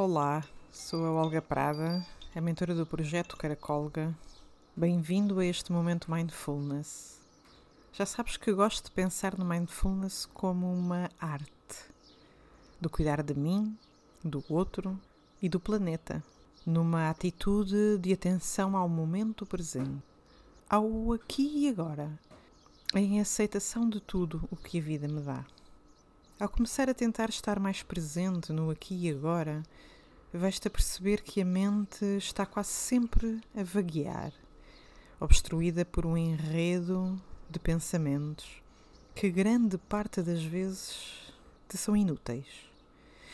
Olá, sou a Olga Prada, a mentora do projeto Caracolga. Bem-vindo a este momento Mindfulness. Já sabes que gosto de pensar no Mindfulness como uma arte, do cuidar de mim, do outro e do planeta, numa atitude de atenção ao momento presente, ao aqui e agora, em aceitação de tudo o que a vida me dá. Ao começar a tentar estar mais presente no aqui e agora, vais-te a perceber que a mente está quase sempre a vaguear, obstruída por um enredo de pensamentos que grande parte das vezes te são inúteis,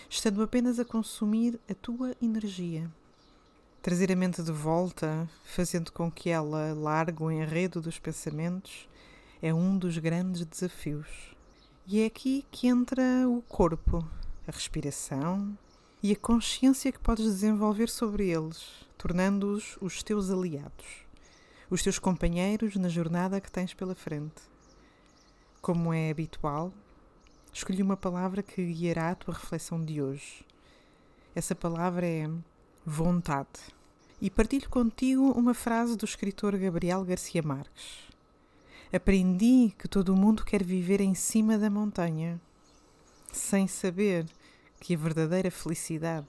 estando apenas a consumir a tua energia. Trazer a mente de volta, fazendo com que ela largue o enredo dos pensamentos, é um dos grandes desafios. E é aqui que entra o corpo, a respiração e a consciência que podes desenvolver sobre eles, tornando-os os teus aliados, os teus companheiros na jornada que tens pela frente. Como é habitual, escolhi uma palavra que guiará a tua reflexão de hoje. Essa palavra é vontade. E partilho contigo uma frase do escritor Gabriel Garcia Marques. Aprendi que todo mundo quer viver em cima da montanha, sem saber que a verdadeira felicidade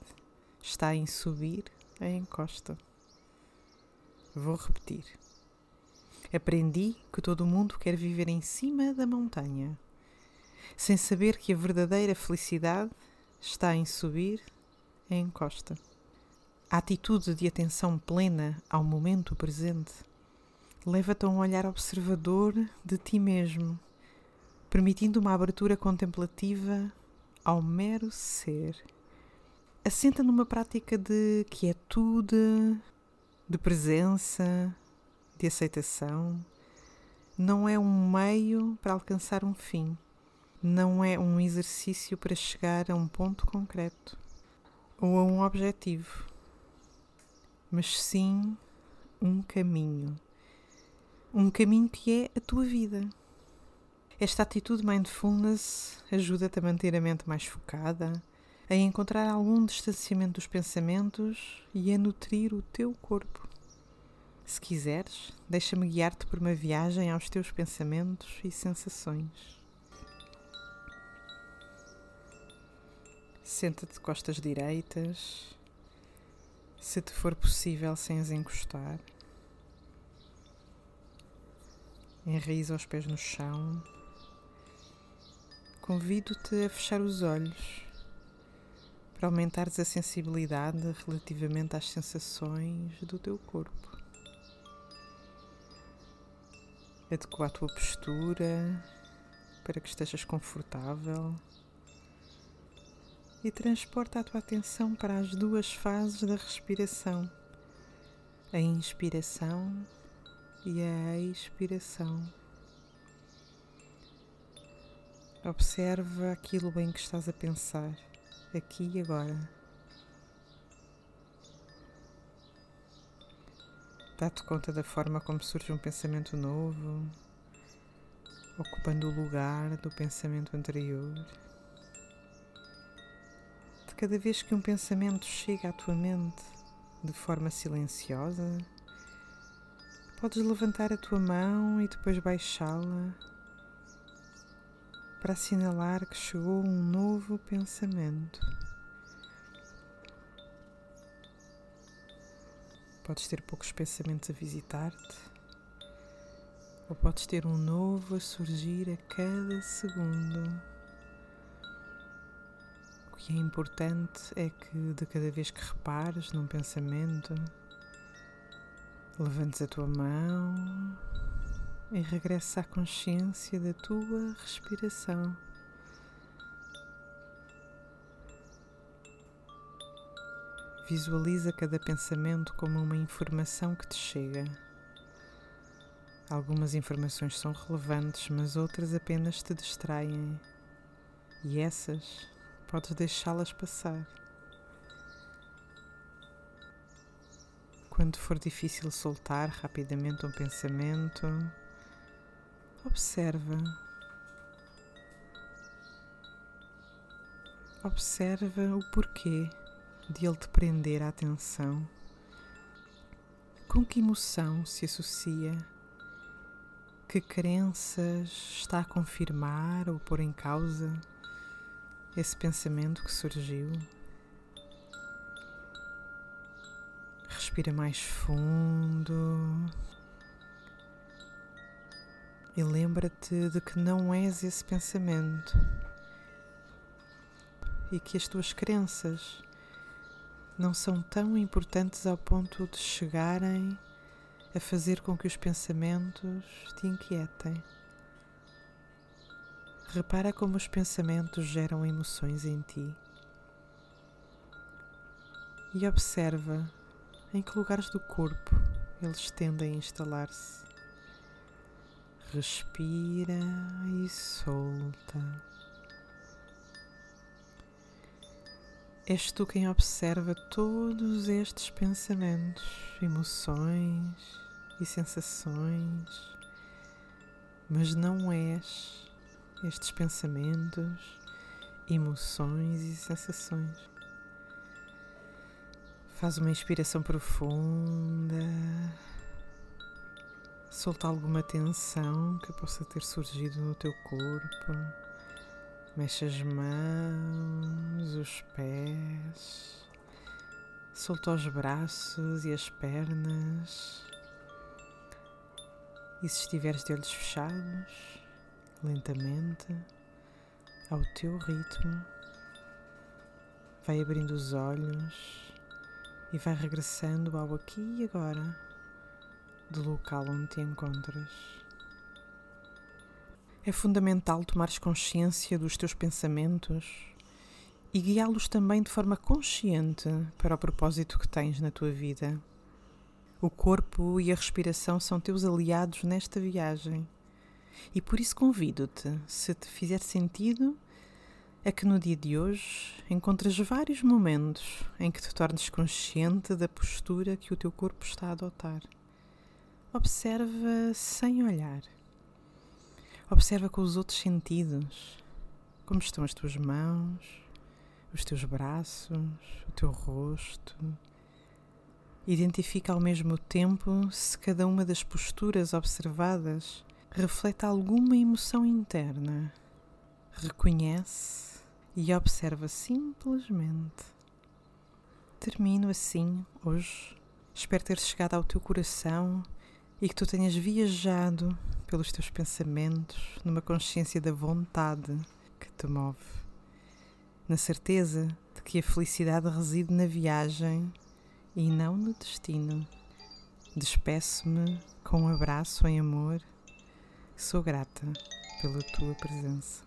está em subir a encosta. Vou repetir. Aprendi que todo mundo quer viver em cima da montanha, sem saber que a verdadeira felicidade está em subir a encosta. A atitude de atenção plena ao momento presente leva-te a um olhar observador de ti mesmo, permitindo uma abertura contemplativa ao mero ser. Assenta numa prática de quietude, de presença, de aceitação. Não é um meio para alcançar um fim. Não é um exercício para chegar a um ponto concreto ou a um objetivo, mas sim um caminho um caminho que é a tua vida. Esta atitude mindfulness ajuda-te a manter a mente mais focada, a encontrar algum distanciamento dos pensamentos e a nutrir o teu corpo. Se quiseres, deixa-me guiar-te por uma viagem aos teus pensamentos e sensações. Senta-te de costas direitas, se te for possível, sem as encostar. Enraiza os pés no chão. Convido-te a fechar os olhos para aumentares a sensibilidade relativamente às sensações do teu corpo. Adequa a tua postura para que estejas confortável e transporta a tua atenção para as duas fases da respiração: a inspiração e a expiração. Observa aquilo em que estás a pensar, aqui e agora. Dá-te conta da forma como surge um pensamento novo, ocupando o lugar do pensamento anterior. De cada vez que um pensamento chega à tua mente de forma silenciosa, Podes levantar a tua mão e depois baixá-la para assinalar que chegou um novo pensamento. Podes ter poucos pensamentos a visitar-te, ou podes ter um novo a surgir a cada segundo. O que é importante é que de cada vez que repares num pensamento, Levantes a tua mão e regressa à consciência da tua respiração. Visualiza cada pensamento como uma informação que te chega. Algumas informações são relevantes, mas outras apenas te distraem. E essas podes deixá-las passar. Quando for difícil soltar rapidamente um pensamento, observa. Observa o porquê de ele te prender a atenção? Com que emoção se associa? Que crenças está a confirmar ou pôr em causa esse pensamento que surgiu? Respira mais fundo. E lembra-te de que não és esse pensamento e que as tuas crenças não são tão importantes ao ponto de chegarem a fazer com que os pensamentos te inquietem. Repara como os pensamentos geram emoções em ti e observa em que lugares do corpo eles tendem a instalar-se. Respira e solta. És tu quem observa todos estes pensamentos, emoções e sensações, mas não és estes pensamentos, emoções e sensações. Faz uma inspiração profunda. Solta alguma tensão que possa ter surgido no teu corpo. Mexe as mãos, os pés. Solta os braços e as pernas. E se estiveres de olhos fechados, lentamente, ao teu ritmo, vai abrindo os olhos e vai regressando ao aqui e agora do local onde te encontras. É fundamental tomares consciência dos teus pensamentos e guiá-los também de forma consciente para o propósito que tens na tua vida. O corpo e a respiração são teus aliados nesta viagem. E por isso convido-te, se te fizer sentido, é que no dia de hoje encontras vários momentos em que te tornes consciente da postura que o teu corpo está a adotar. Observa sem olhar. Observa com os outros sentidos. Como estão as tuas mãos, os teus braços, o teu rosto. Identifica ao mesmo tempo se cada uma das posturas observadas reflete alguma emoção interna. Reconhece e observa simplesmente. Termino assim hoje. Espero ter chegado ao teu coração e que tu tenhas viajado pelos teus pensamentos numa consciência da vontade que te move, na certeza de que a felicidade reside na viagem e não no destino. Despeço-me com um abraço em amor. Sou grata pela tua presença.